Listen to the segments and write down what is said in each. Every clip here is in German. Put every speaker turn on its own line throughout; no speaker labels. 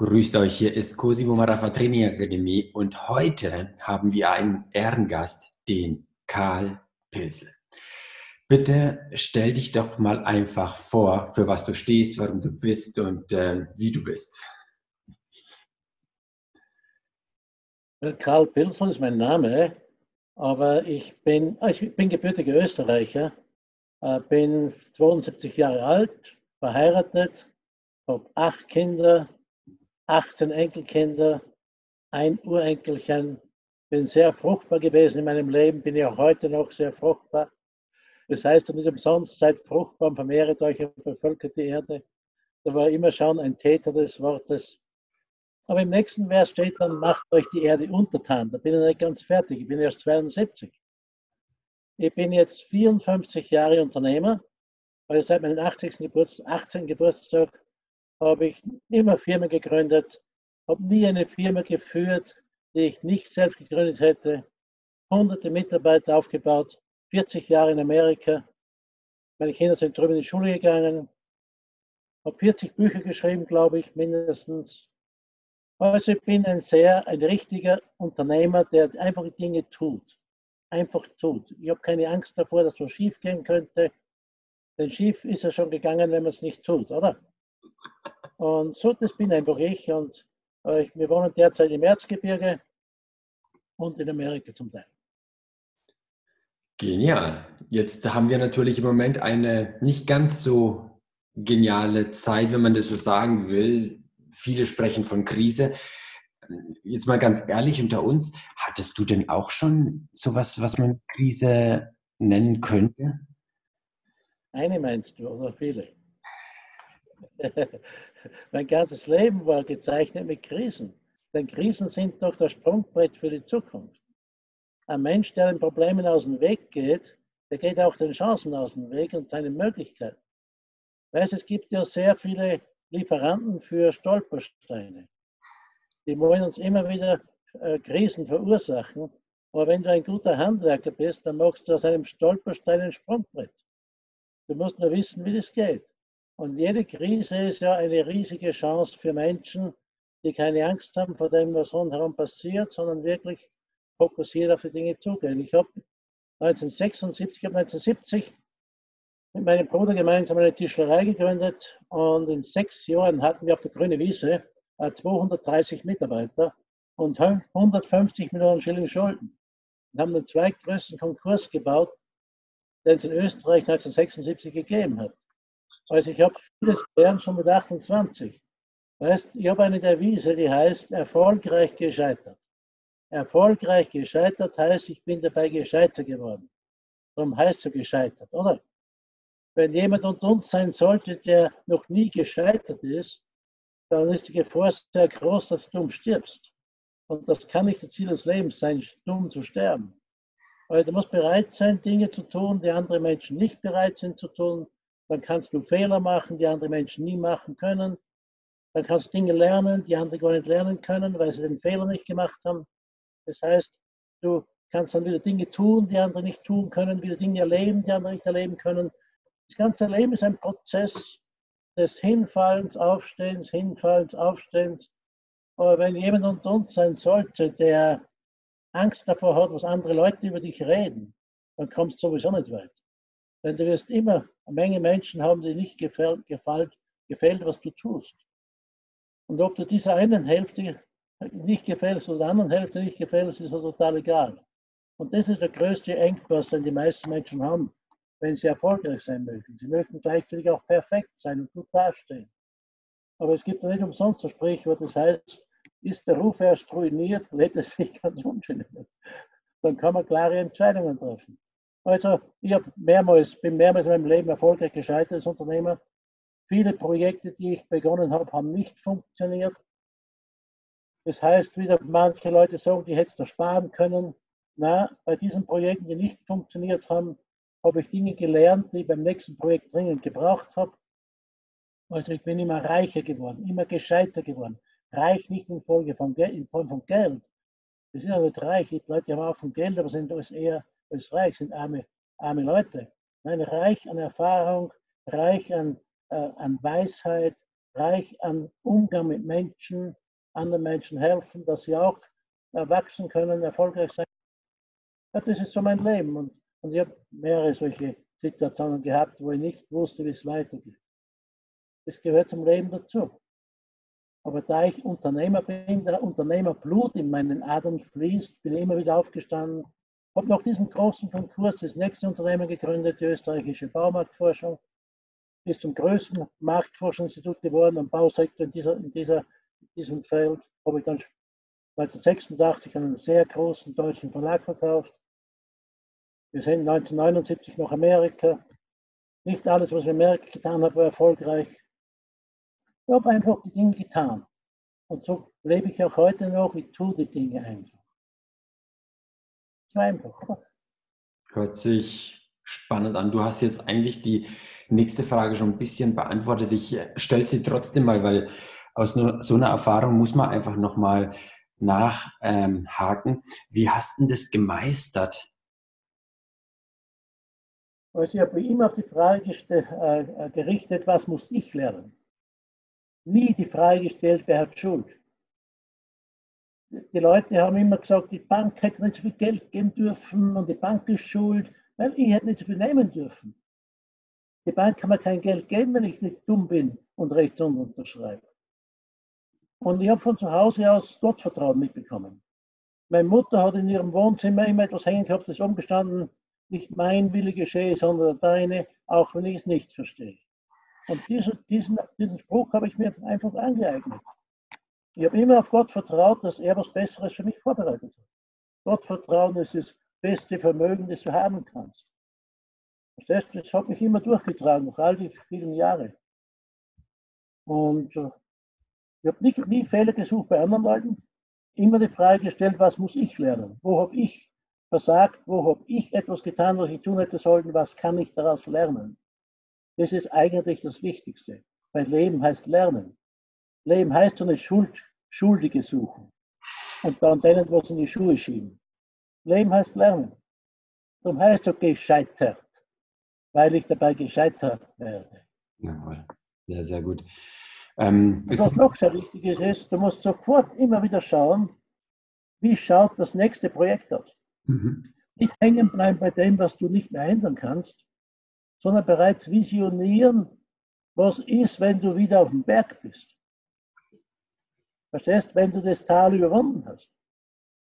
Grüßt euch, hier ist Cosimo Marafa Training Akademie und heute haben wir einen Ehrengast, den Karl Pilsel. Bitte stell dich doch mal einfach vor, für was du stehst, warum du bist und äh, wie du bist.
Karl Pilsel ist mein Name, aber ich bin, ah, ich bin gebürtiger Österreicher, äh, bin 72 Jahre alt, verheiratet, habe acht Kinder, 18 Enkelkinder, ein Urenkelchen. Bin sehr fruchtbar gewesen in meinem Leben, bin ja heute noch sehr fruchtbar. Das heißt, nicht umsonst, seid fruchtbar und vermehret euch und bevölkert die Erde. Da war immer schon ein Täter des Wortes. Aber im nächsten Vers steht dann, macht euch die Erde untertan. Da bin ich nicht ganz fertig, ich bin erst 72. Ich bin jetzt 54 Jahre Unternehmer, weil seit meinem 80. Geburtstag, 18. Geburtstag habe ich immer Firmen gegründet, habe nie eine Firma geführt, die ich nicht selbst gegründet hätte, hunderte Mitarbeiter aufgebaut, 40 Jahre in Amerika. Meine Kinder sind drüben in die Schule gegangen, habe 40 Bücher geschrieben, glaube ich, mindestens. Also ich bin ein sehr, ein richtiger Unternehmer, der einfach Dinge tut. Einfach tut. Ich habe keine Angst davor, dass was schief gehen könnte. Denn schief ist ja schon gegangen, wenn man es nicht tut, oder? Und so, das bin einfach ich. Und äh, wir wohnen derzeit im Erzgebirge und in Amerika zum Teil.
Genial. Jetzt haben wir natürlich im Moment eine nicht ganz so geniale Zeit, wenn man das so sagen will. Viele sprechen von Krise. Jetzt mal ganz ehrlich unter uns, hattest du denn auch schon sowas, was man Krise nennen könnte?
Eine meinst du oder viele? mein ganzes Leben war gezeichnet mit Krisen. Denn Krisen sind doch das Sprungbrett für die Zukunft. Ein Mensch, der den Problemen aus dem Weg geht, der geht auch den Chancen aus dem Weg und seinen Möglichkeiten. Weißt, es gibt ja sehr viele Lieferanten für Stolpersteine. Die wollen uns immer wieder äh, Krisen verursachen. Aber wenn du ein guter Handwerker bist, dann machst du aus einem Stolperstein ein Sprungbrett. Du musst nur wissen, wie das geht. Und jede Krise ist ja eine riesige Chance für Menschen, die keine Angst haben vor dem, was rundherum passiert, sondern wirklich fokussiert auf die Dinge zugehen. Ich habe 1976, ich habe 1970 mit meinem Bruder gemeinsam eine Tischlerei gegründet und in sechs Jahren hatten wir auf der Grünen Wiese 230 äh, Mitarbeiter und 150 Millionen Schilling Schulden. Wir haben den zweitgrößten Konkurs gebaut, den es in Österreich 1976 gegeben hat. Also ich habe vieles gelernt schon mit 28. Weißt, ich habe eine Devise, die heißt erfolgreich gescheitert. Erfolgreich gescheitert heißt, ich bin dabei gescheitert geworden. Darum heißt so gescheitert, oder? Wenn jemand unter uns sein sollte, der noch nie gescheitert ist, dann ist die Gefahr sehr groß, dass du stirbst. Und das kann nicht das Ziel des Lebens sein, dumm zu sterben. Weil du musst bereit sein, Dinge zu tun, die andere Menschen nicht bereit sind zu tun dann kannst du Fehler machen, die andere Menschen nie machen können. Dann kannst du Dinge lernen, die andere gar nicht lernen können, weil sie den Fehler nicht gemacht haben. Das heißt, du kannst dann wieder Dinge tun, die andere nicht tun können, wieder Dinge erleben, die andere nicht erleben können. Das ganze Leben ist ein Prozess des Hinfallens, Aufstehens, Hinfallens, Aufstehens. Aber wenn jemand unter uns sein sollte, der Angst davor hat, was andere Leute über dich reden, dann kommst du sowieso nicht weit. Denn du wirst immer eine Menge Menschen haben, die nicht gefällt, gefällt, gefällt, was du tust. Und ob du dieser einen Hälfte nicht gefällst oder der anderen Hälfte nicht gefällst, ist total egal. Und das ist der größte Engpass, den die meisten Menschen haben, wenn sie erfolgreich sein möchten. Sie möchten gleichzeitig auch perfekt sein und gut dastehen. Aber es gibt nicht umsonst das Sprichwort, das heißt, ist der Ruf erst ruiniert, lädt es sich ganz ungeniert. Dann kann man klare Entscheidungen treffen. Also ich habe mehrmals, bin mehrmals in meinem Leben erfolgreich gescheitert als Unternehmer. Viele Projekte, die ich begonnen habe, haben nicht funktioniert. Das heißt, wieder manche Leute sagen, die hättest du sparen können. Na, bei diesen Projekten, die nicht funktioniert haben, habe ich Dinge gelernt, die ich beim nächsten Projekt dringend gebraucht habe. Also ich bin immer reicher geworden, immer gescheiter geworden. Reich nicht in Folge von, in Form von Geld. Das ist ja nicht reich. Die Leute haben auch von Geld, aber sind das eher ist reich, sind arme, arme Leute. Nein, reich an Erfahrung, reich an, äh, an Weisheit, reich an Umgang mit Menschen, anderen Menschen helfen, dass sie auch wachsen können, erfolgreich sein. Ja, das ist so mein Leben. Und, und ich habe mehrere solche Situationen gehabt, wo ich nicht wusste, wie es weitergeht. Das gehört zum Leben dazu. Aber da ich Unternehmer bin, der Unternehmerblut in meinen Adern fließt, bin ich immer wieder aufgestanden, habe nach diesem großen Konkurs das nächste Unternehmen gegründet, die österreichische Baumarktforschung, ist zum größten Marktforschungsinstitut geworden am Bausektor in, dieser, in, dieser, in diesem Feld. Habe ich dann 1986 einen sehr großen deutschen Verlag verkauft. Wir sind 1979 nach Amerika. Nicht alles, was ich in Amerika getan habe, war erfolgreich. Ich habe einfach die Dinge getan. Und so lebe ich auch heute noch. Ich tue die Dinge einfach.
Einfach. Hört sich spannend an. Du hast jetzt eigentlich die nächste Frage schon ein bisschen beantwortet. Ich stelle sie trotzdem mal, weil aus so einer Erfahrung muss man einfach nochmal nachhaken. Ähm, Wie hast du das gemeistert?
Also ich habe immer auf die Frage äh, äh, gerichtet, was muss ich lernen? Nie die Frage gestellt, wer hat Schuld? Die Leute haben immer gesagt, die Bank hätte nicht so viel Geld geben dürfen und die Bank ist schuld, weil ich hätte nicht so viel nehmen dürfen. Die Bank kann mir kein Geld geben, wenn ich nicht dumm bin und rechts unten unterschreibe. Und ich habe von zu Hause aus Gottvertrauen mitbekommen. Meine Mutter hat in ihrem Wohnzimmer immer etwas hängen gehabt, das ist umgestanden, nicht mein Wille geschehe, sondern deine, auch wenn ich es nicht verstehe. Und diesen, diesen, diesen Spruch habe ich mir einfach angeeignet. Ich habe immer auf Gott vertraut, dass er was Besseres für mich vorbereitet hat. Gott vertrauen ist das beste Vermögen, das du haben kannst. Das, das hat mich immer durchgetragen, noch all die vielen Jahre. Und äh, ich habe nicht, nie Fehler gesucht bei anderen Leuten, immer die Frage gestellt, was muss ich lernen? Wo habe ich versagt? Wo habe ich etwas getan, was ich tun hätte sollen? Was kann ich daraus lernen? Das ist eigentlich das Wichtigste. Weil Leben heißt Lernen. Leben heißt so eine Schuld, Schuldige suchen und dann denen was in die Schuhe schieben. Leben heißt Lernen. Darum heißt es gescheitert, weil ich dabei gescheitert werde.
Jawohl, sehr, sehr gut. Ähm,
was noch sehr wichtig ist, ist, du musst sofort immer wieder schauen, wie schaut das nächste Projekt aus. Mhm. Nicht hängen bleiben bei dem, was du nicht mehr ändern kannst, sondern bereits visionieren, was ist, wenn du wieder auf dem Berg bist. Verstehst, wenn du das Tal überwunden hast.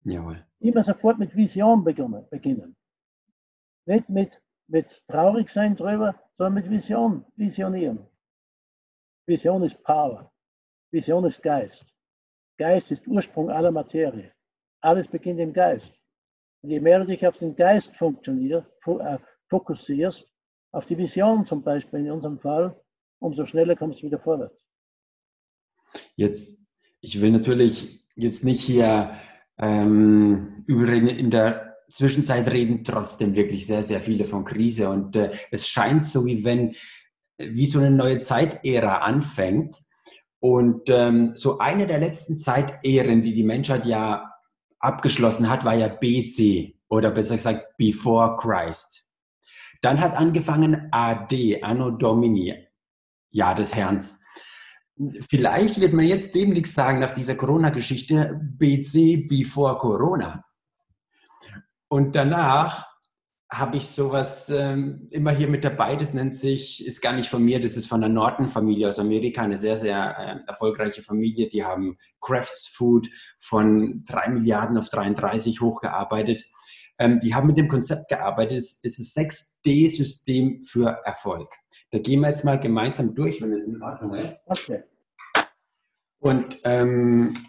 Jawohl.
Immer sofort mit Vision beginnen. Nicht mit, mit traurig sein drüber, sondern mit Vision, visionieren. Vision ist Power. Vision ist Geist. Geist ist Ursprung aller Materie. Alles beginnt im Geist. Und je mehr du dich auf den Geist äh, fokussierst, auf die Vision zum Beispiel in unserem Fall, umso schneller kommst du wieder vorwärts.
Jetzt, ich will natürlich jetzt nicht hier ähm, über in der Zwischenzeit reden trotzdem wirklich sehr, sehr viele von Krise und äh, es scheint so, wie wenn wie so eine neue Zeitära anfängt. Und ähm, so eine der letzten Zeitähren, die die Menschheit ja abgeschlossen hat, war ja BC oder besser gesagt Before Christ. Dann hat angefangen AD, Anno Domini, Jahr des Herrn. Vielleicht wird man jetzt demnächst sagen, nach dieser Corona-Geschichte, BC Before Corona. Und danach habe ich sowas ähm, immer hier mit dabei. Das nennt sich, ist gar nicht von mir, das ist von der Norton-Familie aus Amerika, eine sehr, sehr äh, erfolgreiche Familie. Die haben Crafts Food von drei Milliarden auf 33 hochgearbeitet. Ähm, die haben mit dem Konzept gearbeitet. Es ist ein 6D-System für Erfolg. Da gehen wir jetzt mal gemeinsam durch, wenn es in Ordnung ist. Okay. Und ähm,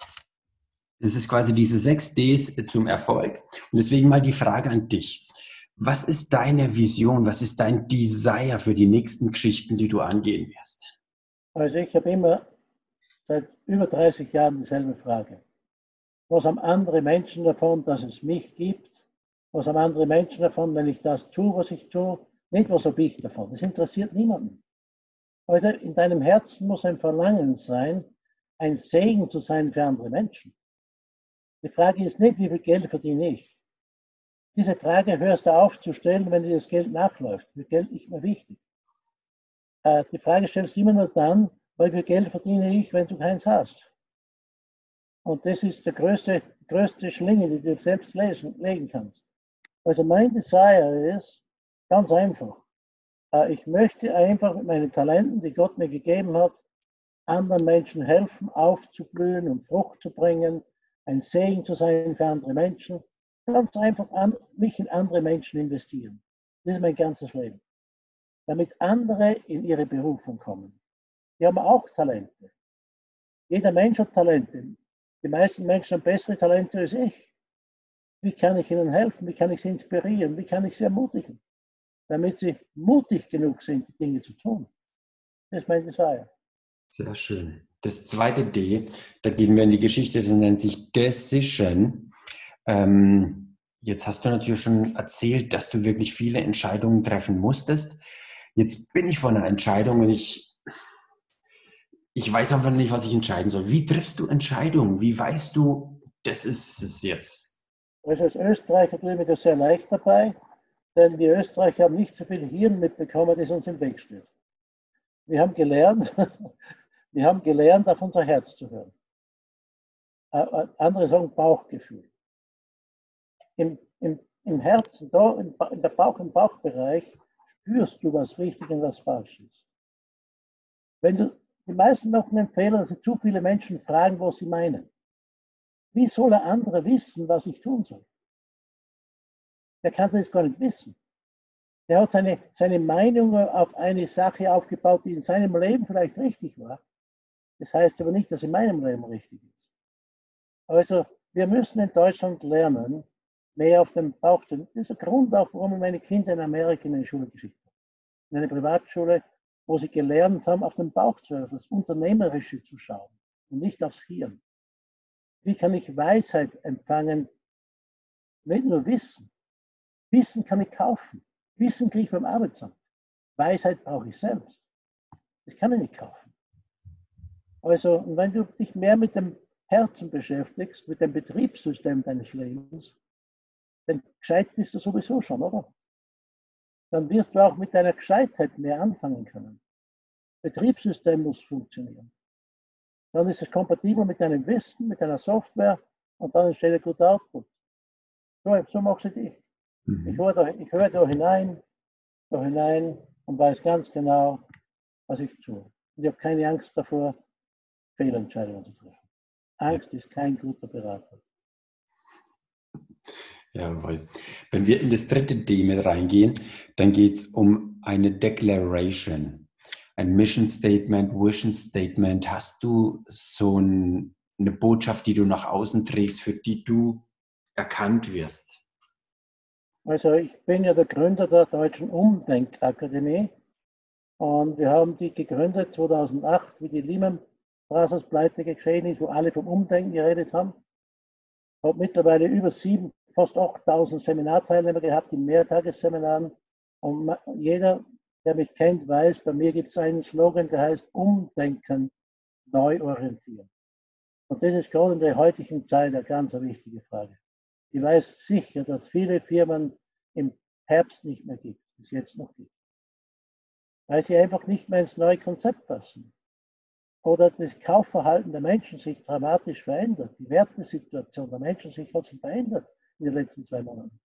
das ist quasi diese 6 Ds zum Erfolg. Und deswegen mal die Frage an dich. Was ist deine Vision? Was ist dein Desire für die nächsten Geschichten, die du angehen wirst?
Also ich habe immer seit über 30 Jahren dieselbe Frage. Was haben andere Menschen davon, dass es mich gibt? Was haben andere Menschen davon, wenn ich das tue, was ich tue? Nicht, was habe ich davon? Das interessiert niemanden. Also in deinem Herzen muss ein Verlangen sein, ein Segen zu sein für andere Menschen. Die Frage ist nicht, wie viel Geld verdiene ich. Diese Frage hörst du auf zu stellen, wenn dir das Geld nachläuft. Das Geld nicht mehr wichtig. Äh, die Frage stellst du immer nur dann, weil wie Geld verdiene ich, wenn du keins hast? Und das ist der größte, größte Schlinge, die du selbst lesen, legen kannst. Also mein Desire ist ganz einfach. Äh, ich möchte einfach mit meinen Talenten, die Gott mir gegeben hat, anderen Menschen helfen, aufzublühen und Frucht zu bringen, ein Segen zu sein für andere Menschen. Ganz einfach an, mich in andere Menschen investieren. Das ist mein ganzes Leben. Damit andere in ihre Berufung kommen. Die haben auch Talente. Jeder Mensch hat Talente. Die meisten Menschen haben bessere Talente als ich. Wie kann ich ihnen helfen? Wie kann ich sie inspirieren? Wie kann ich sie ermutigen? Damit sie mutig genug sind, die Dinge zu tun. Das ist mein Desire.
Sehr schön. Das zweite D, da gehen wir in die Geschichte, das nennt sich Decision. Ähm, jetzt hast du natürlich schon erzählt, dass du wirklich viele Entscheidungen treffen musstest. Jetzt bin ich vor einer Entscheidung und ich, ich weiß einfach nicht, was ich entscheiden soll. Wie triffst du Entscheidungen? Wie weißt du, das ist es jetzt?
Also als Österreicher tue ich mir das sehr leicht dabei, denn wir Österreicher haben nicht so viel Hirn mitbekommen, das uns im Weg steht. Wir haben gelernt, wir haben gelernt, auf unser Herz zu hören. Andere sagen Bauchgefühl. Im, im, im Herzen, da, in der Bauch, im Bauchbereich, spürst du, was richtig und was falsch ist. Wenn du, die meisten machen den Fehler, dass sie zu viele Menschen fragen, was sie meinen. Wie soll er andere wissen, was ich tun soll? Der kann das gar nicht wissen. Der hat seine, seine Meinung auf eine Sache aufgebaut, die in seinem Leben vielleicht richtig war. Das heißt aber nicht, dass in meinem Leben richtig ist. Also wir müssen in Deutschland lernen, mehr auf dem Bauch zu. Das ist der Grund auch, warum ich meine Kinder in Amerika in eine Schule geschickt habe. In eine Privatschule, wo sie gelernt haben, auf den Bauch zu hören, das Unternehmerische zu schauen und nicht aufs Hirn. Wie kann ich Weisheit empfangen? Nicht nur Wissen. Wissen kann ich kaufen. Wissen kriege ich beim Arbeitsamt. Weisheit brauche ich selbst. Das kann ich nicht kaufen. Also, wenn du dich mehr mit dem Herzen beschäftigst, mit dem Betriebssystem deines Lebens, dann gescheit bist du sowieso schon, oder? Dann wirst du auch mit deiner Gescheitheit mehr anfangen können. Betriebssystem muss funktionieren. Dann ist es kompatibel mit deinem Wissen, mit deiner Software und dann entsteht ein guter Output. So, so machst du dich. Mhm. Ich höre da, ich höre da hinein, da hinein und weiß ganz genau, was ich tue. Und ich habe keine Angst davor, Fehlentscheidungen zu treffen. Angst ist kein guter Berater.
Jawohl. Wenn wir in das dritte D mit reingehen, dann geht es um eine Declaration, ein Mission Statement, Vision Statement. Hast du so ein, eine Botschaft, die du nach außen trägst, für die du erkannt wirst?
Also ich bin ja der Gründer der Deutschen Umdenkakademie und wir haben die gegründet 2008, wie die Lehman Brothers Pleite geschehen ist, wo alle vom Umdenken geredet haben. Ich habe mittlerweile über sieben, fast 8000 Seminarteilnehmer gehabt in Mehrtagesseminaren und jeder, der mich kennt, weiß, bei mir gibt es einen Slogan, der heißt Umdenken, neu orientieren. Und das ist gerade in der heutigen Zeit eine ganz wichtige Frage. Ich weiß sicher, dass viele Firmen im Herbst nicht mehr gibt, es jetzt noch gibt. Weil sie einfach nicht mehr ins neue Konzept passen. Oder das Kaufverhalten der Menschen sich dramatisch verändert. Die Wertesituation der Menschen sich hat sich verändert in den letzten zwei Monaten.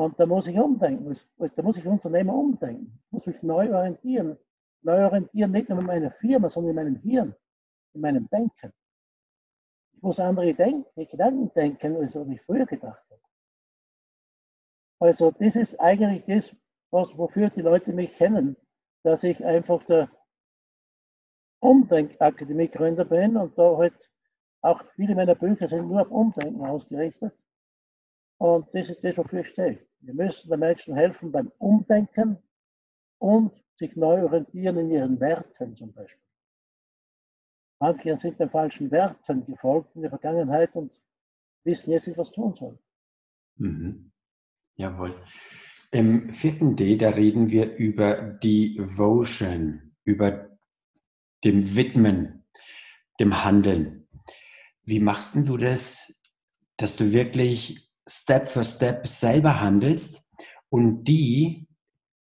Und da muss ich umdenken. Da muss ich Unternehmer umdenken. Muss mich neu orientieren. Neu orientieren nicht nur in meiner Firma, sondern in meinem Hirn, in meinem Denken. Ich muss andere Denk Gedanken denken, als ich früher gedacht habe. Also das ist eigentlich das, was, wofür die Leute mich kennen, dass ich einfach der Umdenkakademie-Gründer bin und da halt auch viele meiner Bücher sind nur auf Umdenken ausgerichtet. Und das ist das, wofür ich stehe. Wir müssen den Menschen helfen beim Umdenken und sich neu orientieren in ihren Werten zum Beispiel. Manche sind den falschen Werten gefolgt in der Vergangenheit und wissen jetzt nicht, was tun sollen.
Mhm. Jawohl. Im vierten D, da reden wir über Devotion, über dem Widmen, dem Handeln. Wie machst du das, dass du wirklich Step für Step selber handelst und die,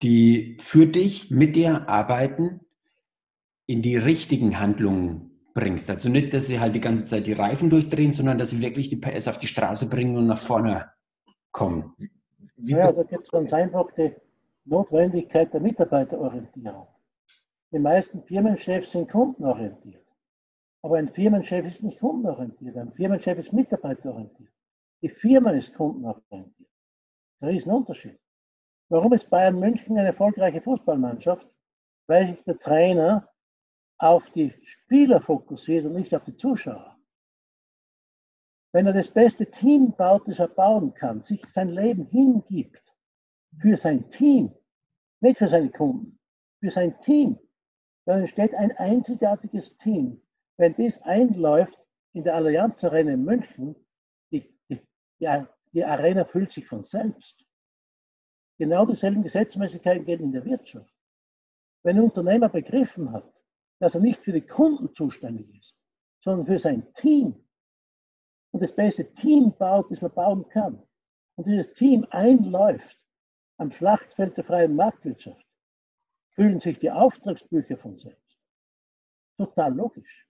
die für dich mit dir arbeiten, in die richtigen Handlungen bringst. Also nicht, dass sie halt die ganze Zeit die Reifen durchdrehen, sondern dass sie wirklich die PS auf die Straße bringen und nach vorne kommen.
Wie ja, da gibt es ganz einfach die Notwendigkeit der Mitarbeiterorientierung. Die meisten Firmenchefs sind kundenorientiert. Aber ein Firmenchef ist nicht kundenorientiert. Ein Firmenchef ist mitarbeiterorientiert. Die Firma ist kundenorientiert. Ein Riesenunterschied. Warum ist Bayern München eine erfolgreiche Fußballmannschaft? Weil sich der Trainer auf die Spieler fokussiert und nicht auf die Zuschauer. Wenn er das beste Team baut, das er bauen kann, sich sein Leben hingibt für sein Team, nicht für seine Kunden, für sein Team, dann entsteht ein einzigartiges Team. Wenn das einläuft in der Allianz Arena in München, die, die Arena füllt sich von selbst. Genau dieselben Gesetzmäßigkeiten gelten in der Wirtschaft. Wenn ein Unternehmer begriffen hat, dass er nicht für die Kunden zuständig ist, sondern für sein Team und das beste Team baut, das man bauen kann, und dieses Team einläuft am Schlachtfeld der freien Marktwirtschaft, füllen sich die Auftragsbücher von selbst. Total logisch.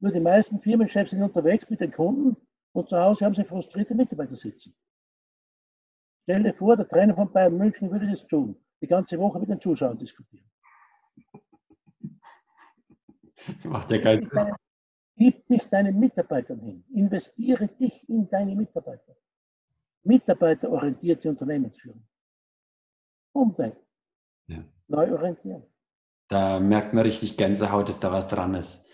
Nur die meisten Firmenchefs sind unterwegs mit den Kunden und zu Hause haben sie frustrierte Mitarbeiter sitzen. Stell dir vor, der Trainer von Bayern München würde das tun. Die ganze Woche mit den Zuschauern diskutieren.
Macht der keinen Sinn.
Gib dich deinen Mitarbeitern hin. Investiere dich in deine Mitarbeiter. Mitarbeiterorientierte Unternehmensführung. Umdenken. Ja. Neu orientieren.
Da merkt man richtig Gänsehaut, dass da was dran ist.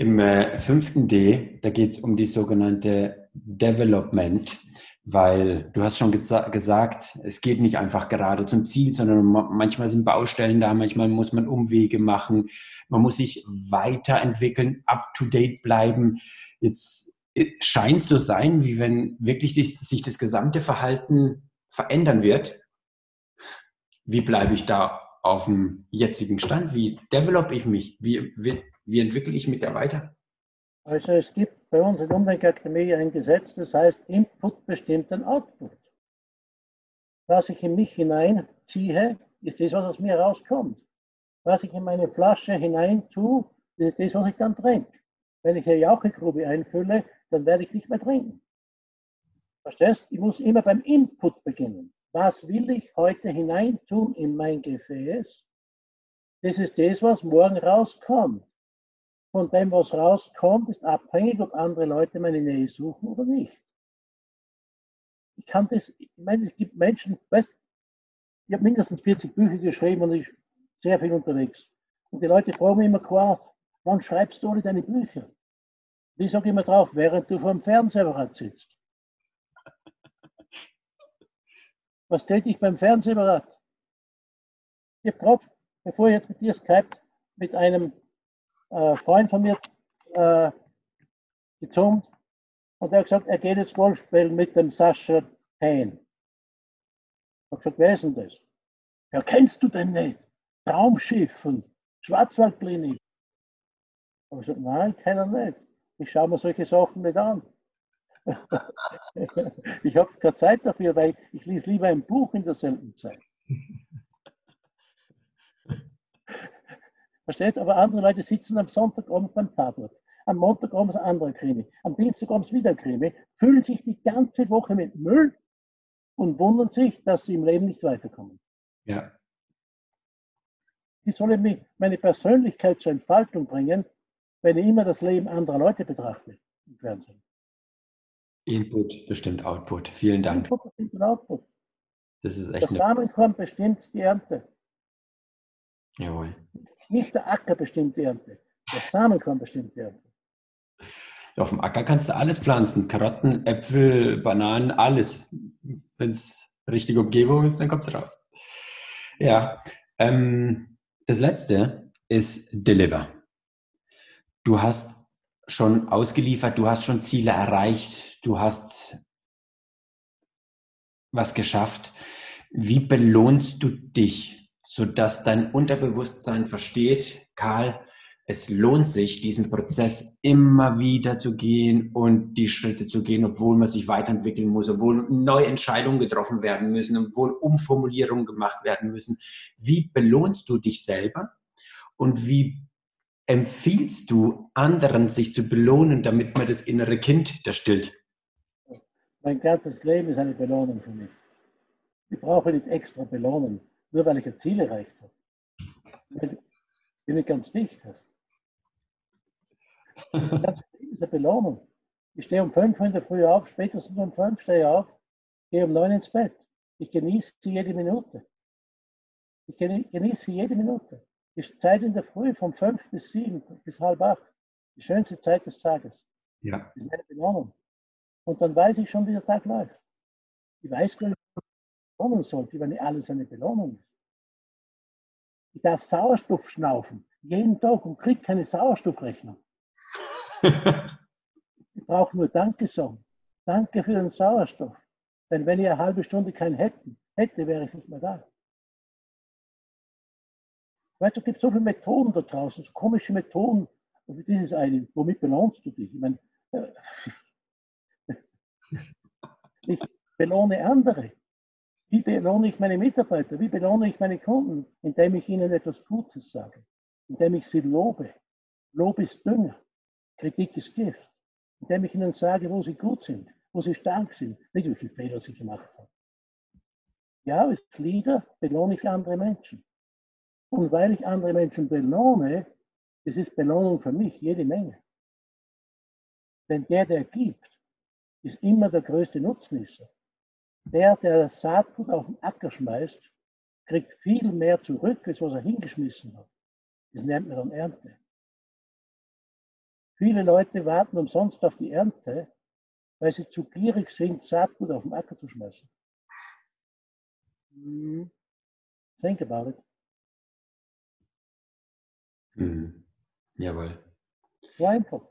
Im äh, fünften D, da geht es um die sogenannte Development weil du hast schon gesagt, es geht nicht einfach gerade zum Ziel, sondern manchmal sind Baustellen da, manchmal muss man Umwege machen, man muss sich weiterentwickeln, up-to-date bleiben. Jetzt äh, scheint so sein, wie wenn wirklich die, sich das gesamte Verhalten verändern wird. Wie bleibe ich da auf dem jetzigen Stand? Wie develope ich mich? Wie, wie, wie entwickle ich mich da weiter?
Also es gibt bei uns in Umweltakademie ein Gesetz, das heißt, Input bestimmt den Output. Was ich in mich hineinziehe, ist das, was aus mir rauskommt. Was ich in meine Flasche hinein tue, ist das, was ich dann trinke. Wenn ich eine Jauchegrube einfülle, dann werde ich nicht mehr trinken. Verstehst? Ich muss immer beim Input beginnen. Was will ich heute hineintun in mein Gefäß? Das ist das, was morgen rauskommt von dem, was rauskommt, ist abhängig, ob andere Leute meine Nähe suchen oder nicht. Ich kann das, ich meine, es gibt Menschen, weißt, ich habe mindestens 40 Bücher geschrieben und ich sehr viel unterwegs. Und die Leute fragen mich immer, klar, wann schreibst du alle deine Bücher? Ich sage immer drauf, während du vor dem Fernsehapparat sitzt. Was täte ich beim Fernsehapparat? Ich habe gerade, bevor ich jetzt mit dir Skype, mit einem äh, Freund von mir äh, gezoomt und er hat gesagt, er geht jetzt Golf spielen mit dem Sascha Payne. Ich habe gesagt, wer ist denn das? Ja, kennst du den nicht? Traumschiff und Schwarzwaldklinik. Ich habe gesagt, nein, ich kenne ihn nicht. Ich schaue mir solche Sachen nicht an. ich habe keine Zeit dafür, weil ich lese lieber ein Buch in derselben Zeit. Verstehst? Aber andere Leute sitzen am Sonntagabend beim Tatort. Am Montagabend ein anderer Krimi. Am Dienstagabend wieder Krimi. Fühlen sich die ganze Woche mit Müll und wundern sich, dass sie im Leben nicht weiterkommen.
Ja.
Wie soll ich mich, meine Persönlichkeit zur Entfaltung bringen, wenn ich immer das Leben anderer Leute betrachte im Fernsehen?
Input bestimmt Output. Vielen Dank. Input bestimmt Output.
Das ist echt. Der Samenkorn bestimmt die Ernte.
Jawohl.
Nicht der Acker bestimmt die Ernte, der Samenkorn bestimmt die Ernte.
Auf dem Acker kannst du alles pflanzen. Karotten, Äpfel, Bananen, alles. Wenn es richtige Umgebung ist, dann kommt es raus. Ja. Ähm, das letzte ist Deliver. Du hast schon ausgeliefert, du hast schon Ziele erreicht, du hast was geschafft. Wie belohnst du dich? Sodass dein Unterbewusstsein versteht, Karl, es lohnt sich, diesen Prozess immer wieder zu gehen und die Schritte zu gehen, obwohl man sich weiterentwickeln muss, obwohl neue Entscheidungen getroffen werden müssen, obwohl Umformulierungen gemacht werden müssen. Wie belohnst du dich selber und wie empfiehlst du anderen, sich zu belohnen, damit man das innere Kind da stillt?
Mein ganzes Leben ist eine Belohnung für mich. Ich brauche nicht extra belohnen, nur weil ich ein Ziel erreicht habe. Bin ich ganz dicht. Das ist eine Belohnung. Ich stehe um fünf in der Früh auf, spätestens um fünf stehe ich auf, gehe um neun ins Bett. Ich genieße jede Minute. Ich genieße jede Minute. Die Zeit in der Früh von fünf bis sieben bis halb acht. Die schönste Zeit des Tages.
Ja.
Das ist meine Belohnung. Und dann weiß ich schon, wie der Tag läuft. Ich weiß gar nicht, belohnen sollte, wenn alles eine Belohnung ist. Ich darf Sauerstoff schnaufen, jeden Tag und kriege keine Sauerstoffrechnung. ich brauche nur Danke sagen. Danke für den Sauerstoff. Denn wenn ich eine halbe Stunde keinen hätten, hätte, wäre ich nicht mehr da. Weißt du, es gibt so viele Methoden da draußen, so komische Methoden. Und das ist eine, womit belohnst du dich? Ich meine, äh, ich belohne andere. Wie belohne ich meine Mitarbeiter? Wie belohne ich meine Kunden? Indem ich ihnen etwas Gutes sage, indem ich sie lobe. Lob ist Dünger, Kritik ist Gift. Indem ich ihnen sage, wo sie gut sind, wo sie stark sind, nicht wie viele Fehler sie gemacht haben. Ja, als Leader belohne ich andere Menschen. Und weil ich andere Menschen belohne, das ist Belohnung für mich jede Menge. Denn der, der gibt, ist immer der größte Nutznießer. Der, der das Saatgut auf den Acker schmeißt, kriegt viel mehr zurück, als was er hingeschmissen hat. Das nennt man dann Ernte. Viele Leute warten umsonst auf die Ernte, weil sie zu gierig sind, Saatgut auf den Acker zu schmeißen. Hm. Think about it.
Mhm. Jawohl.
So einfach.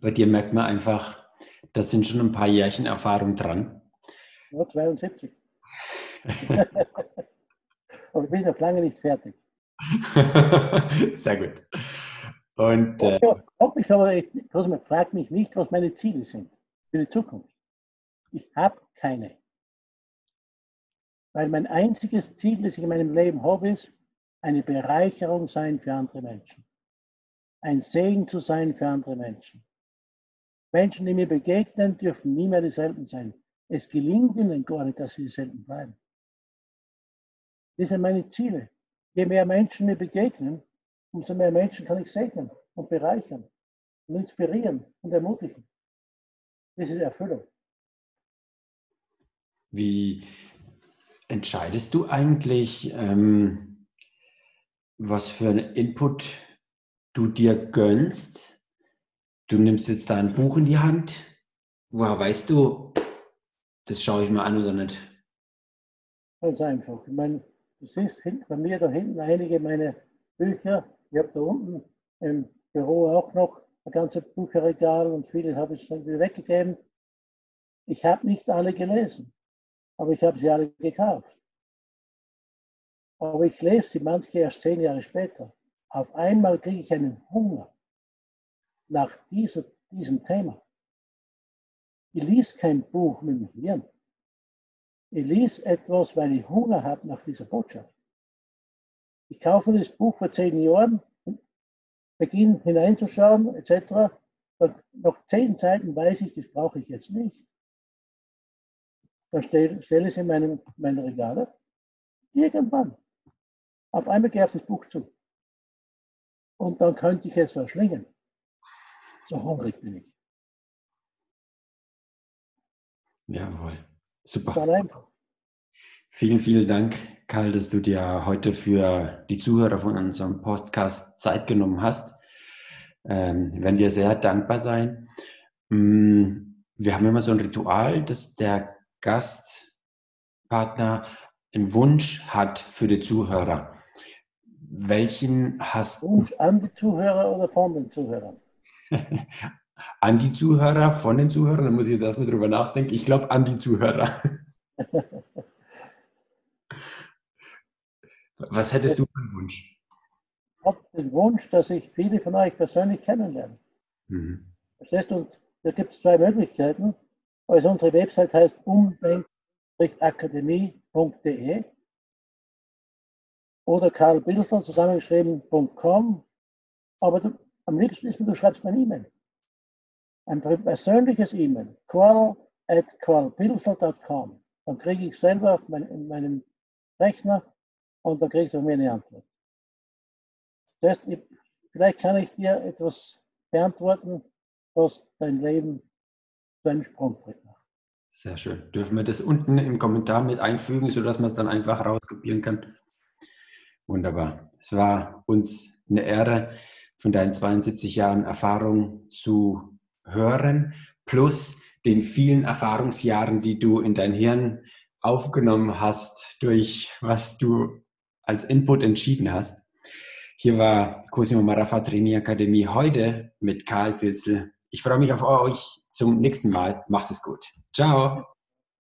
Bei dir merkt man einfach, da sind schon ein paar Jährchen Erfahrung dran.
Ja, 72. Aber ich bin noch lange nicht fertig.
Sehr gut. Und,
äh, ich aber, Cosmo, frag mich nicht, was meine Ziele sind für die Zukunft. Ich habe keine. Weil mein einziges Ziel, das ich in meinem Leben habe, ist, eine Bereicherung sein für andere Menschen. Ein Segen zu sein für andere Menschen. Menschen, die mir begegnen, dürfen nie mehr dieselben sein. Es gelingt ihnen gar nicht, dass sie dieselben bleiben. Das sind meine Ziele. Je mehr Menschen mir begegnen, umso mehr Menschen kann ich segnen und bereichern und inspirieren und ermutigen. Das ist Erfüllung.
Wie entscheidest du eigentlich, ähm, was für einen Input du dir gönnst? Du nimmst jetzt da ein Buch in die Hand. Woher weißt du, das schaue ich mal an oder nicht?
Ganz einfach. Ich meine, du siehst bei mir da hinten einige meiner Bücher. Ich habe da unten im Büro auch noch ein ganzes Bücherregal und viele habe ich schon wieder weggegeben. Ich habe nicht alle gelesen, aber ich habe sie alle gekauft. Aber ich lese sie manche erst zehn Jahre später. Auf einmal kriege ich einen Hunger nach dieser, diesem Thema. Ich lese kein Buch mit dem Hirn. Ich lese etwas, weil ich Hunger habe nach dieser Botschaft. Ich kaufe das Buch vor zehn Jahren, beginne hineinzuschauen, etc. Und nach zehn Seiten weiß ich, das brauche ich jetzt nicht. Dann stelle, stelle ich es in meinen, meine Regale. Irgendwann. Auf einmal gehe ich auf das Buch zu. Und dann könnte ich es verschlingen. So hungrig bin ich.
Jawohl. Super. Vielen, vielen Dank, Karl, dass du dir heute für die Zuhörer von unserem Podcast Zeit genommen hast. Ähm, wir werden dir sehr dankbar sein. Mm, wir haben immer so ein Ritual, dass der Gastpartner einen Wunsch hat für die Zuhörer. Welchen hast
du? Wunsch an die Zuhörer oder von den Zuhörern?
an die Zuhörer, von den Zuhörern, da muss ich jetzt erstmal drüber nachdenken. Ich glaube an die Zuhörer. Was hättest du für einen Wunsch?
Ich habe den Wunsch, dass ich viele von euch persönlich kennenlerne. Mhm. Verstehst du? Da gibt es zwei Möglichkeiten. Also unsere Website heißt umdenk-akademie.de oder Karl Bilser zusammengeschrieben.com. Aber du, am liebsten ist mir, du schreibst mir eine E-Mail. Ein persönliches E-Mail. Qual at qualbilser.com. Dann kriege ich selber auf mein, meinen Rechner und dann kriegst du mir eine Antwort. Das, vielleicht kann ich dir etwas beantworten, was dein Leben zu einem Sprungbrett macht.
Sehr schön. Dürfen wir das unten im Kommentar mit einfügen, sodass man es dann einfach rauskopieren kann? Wunderbar. Es war uns eine Ehre, von deinen 72 Jahren Erfahrung zu hören, plus den vielen Erfahrungsjahren, die du in dein Hirn aufgenommen hast, durch was du als Input entschieden hast. Hier war Cosimo Marafa Trainee Akademie heute mit Karl Pilzel. Ich freue mich auf euch zum nächsten Mal. Macht es gut. Ciao.